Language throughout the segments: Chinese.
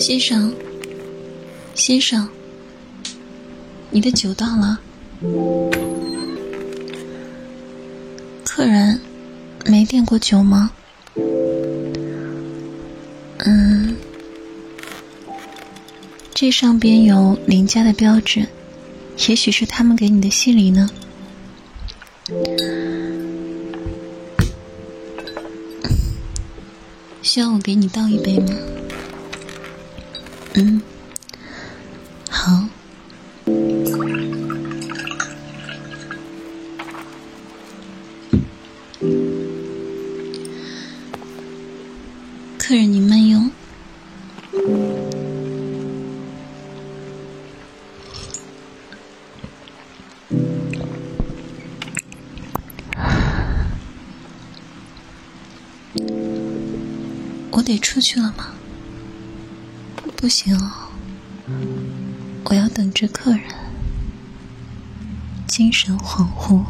先生，先生，你的酒到了。客人没点过酒吗？嗯，这上边有林家的标志，也许是他们给你的信礼呢。需要我给你倒一杯吗？嗯，好。客人，你慢用。我得出去了吗？不行，我要等着客人。精神恍惚，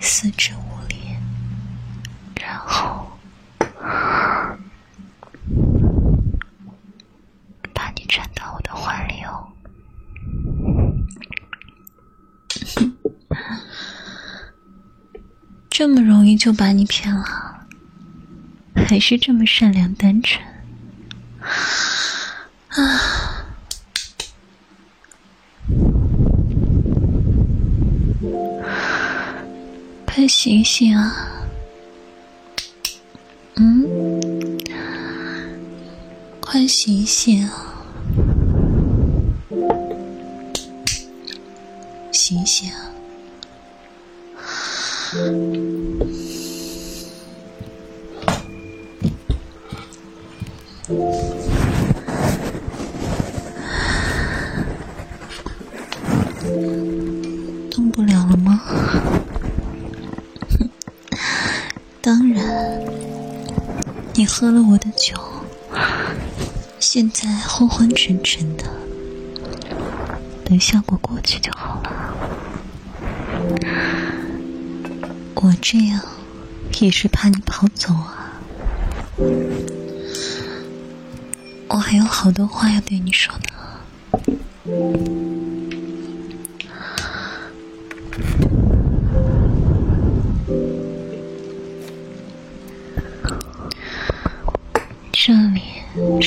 四肢无力，然后把你缠到我的怀里哦。这么容易就把你骗了，还是这么善良单纯啊！快醒醒啊！嗯，快醒醒啊！喝了我的酒，现在昏昏沉沉的，等效果过去就好了。我这样也是怕你跑走啊！我还有好多话要对你说呢。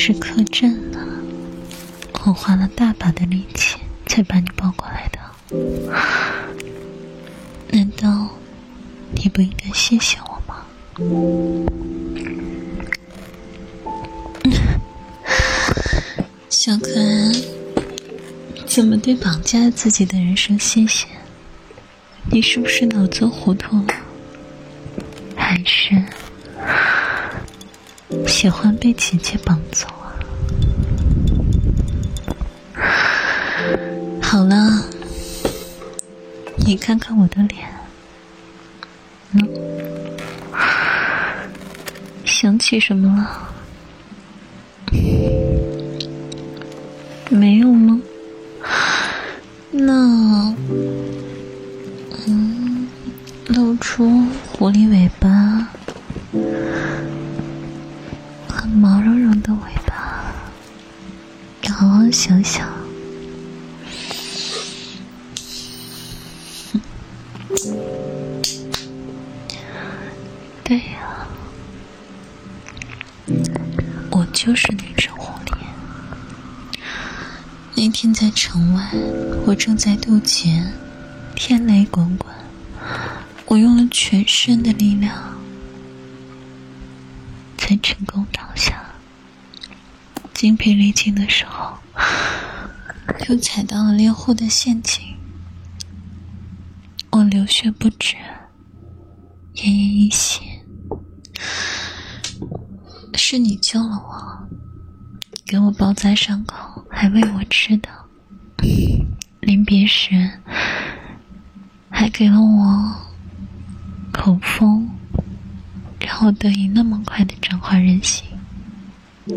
是客栈呢，我花了大把的力气才把你抱过来的，难道你不应该谢谢我吗？小可爱，怎么对绑架自己的人说谢谢？你是不是脑子糊涂了？喜欢被姐姐绑走啊？好了，你看看我的脸，嗯，想起什么了？没有吗？那，嗯，露出狐狸尾巴，想想。对呀、我就是那只狐狸。那天在城外，我正在渡劫，天雷滚滚，我用了全身的力量，才成功的。精疲力尽的时候，又踩到了猎户的陷阱，我流血不止，奄奄一息。是你救了我。给我包扎伤口，还喂我吃的。临别时，还给了我口风，让我得以那么快的转化人形，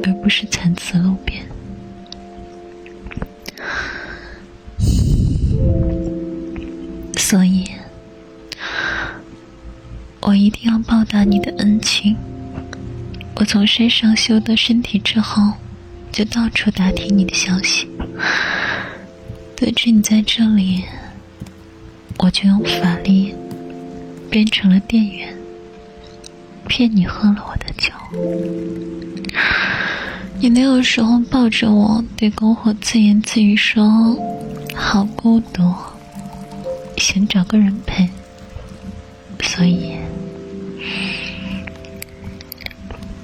而不是惨死路边。所以，我一定要报答你的恩情。我从山上修得身体之后，就到处打听你的消息。得知你在这里，我就用法力变成了店员，骗你喝了我的酒。你那个时候抱着我，对篝火自言自语说：“好孤独，想找个人陪。”所以。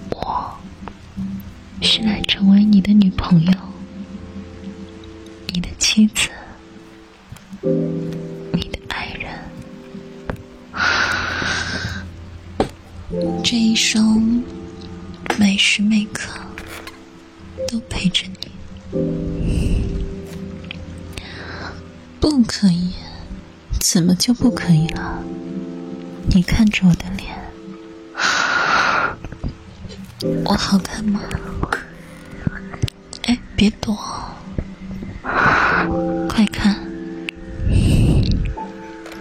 我是来成为你的女朋友，你的妻子，你的爱人，这一生每时每刻都陪着你。不可以？怎么就不可以了？你看着我的脸，我好看吗？哎别躲，快看，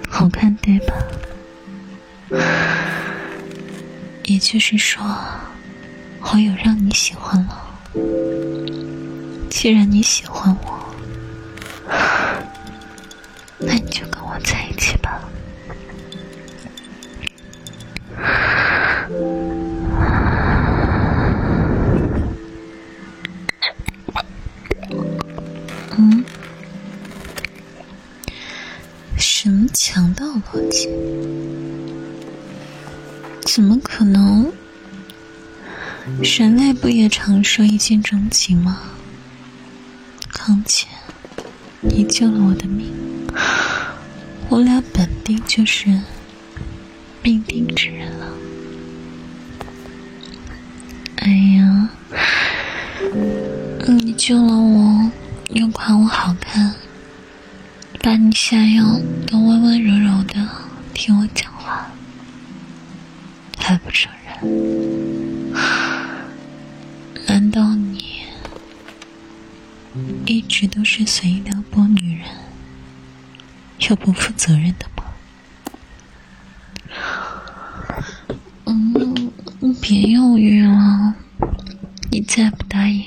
好看对吧？也就是说，我有让你喜欢了。既然你喜欢我，那你就跟我在一起吧。嗯？什么强盗逻辑？怎么可能？人类不也常说一见钟情吗？况且，你救了我的命，我俩本定就是命定之人了。哎呀，你救了我，又夸我好看。把你下药都温温柔柔的听我讲话，还不承认？难道你一直都是随意撩拨女人又不负责任的吗？嗯，别犹豫了，你再不答应。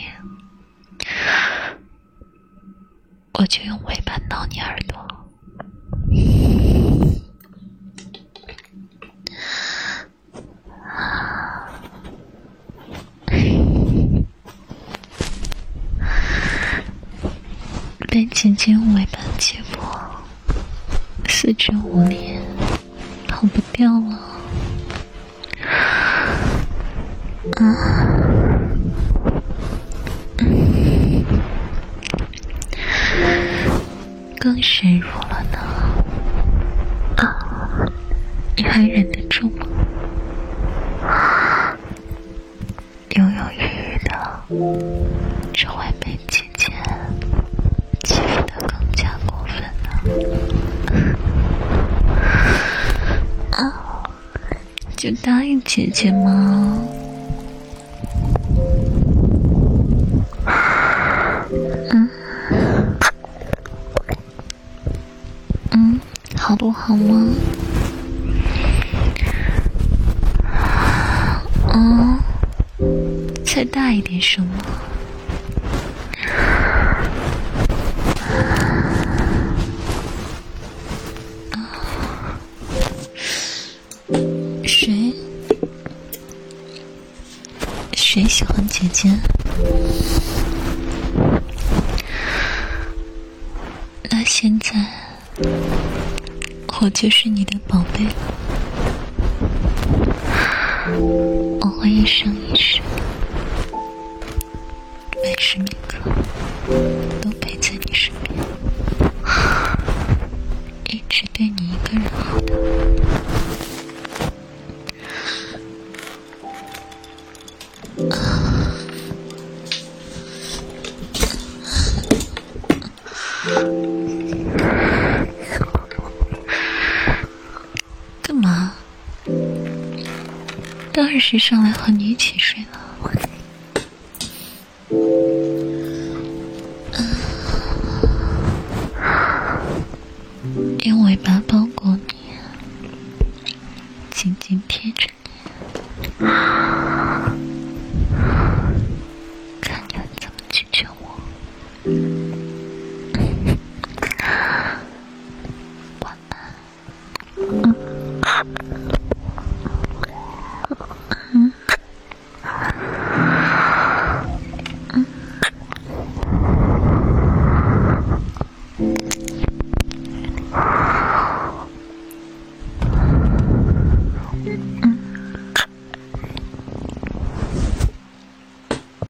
我就用尾巴挠你耳朵。被姐姐用尾巴解剖，四肢无力，跑不掉了。啊！更深入了呢，啊，你还忍得住吗？犹犹豫豫的，答应姐姐吗？嗯，嗯，好不好吗？嗯，再大一点声吗？姐姐？那现在？我就是你的宝贝了，我会一生一世，干嘛当然是上来和你一起睡了。用尾巴包裹你，紧紧贴着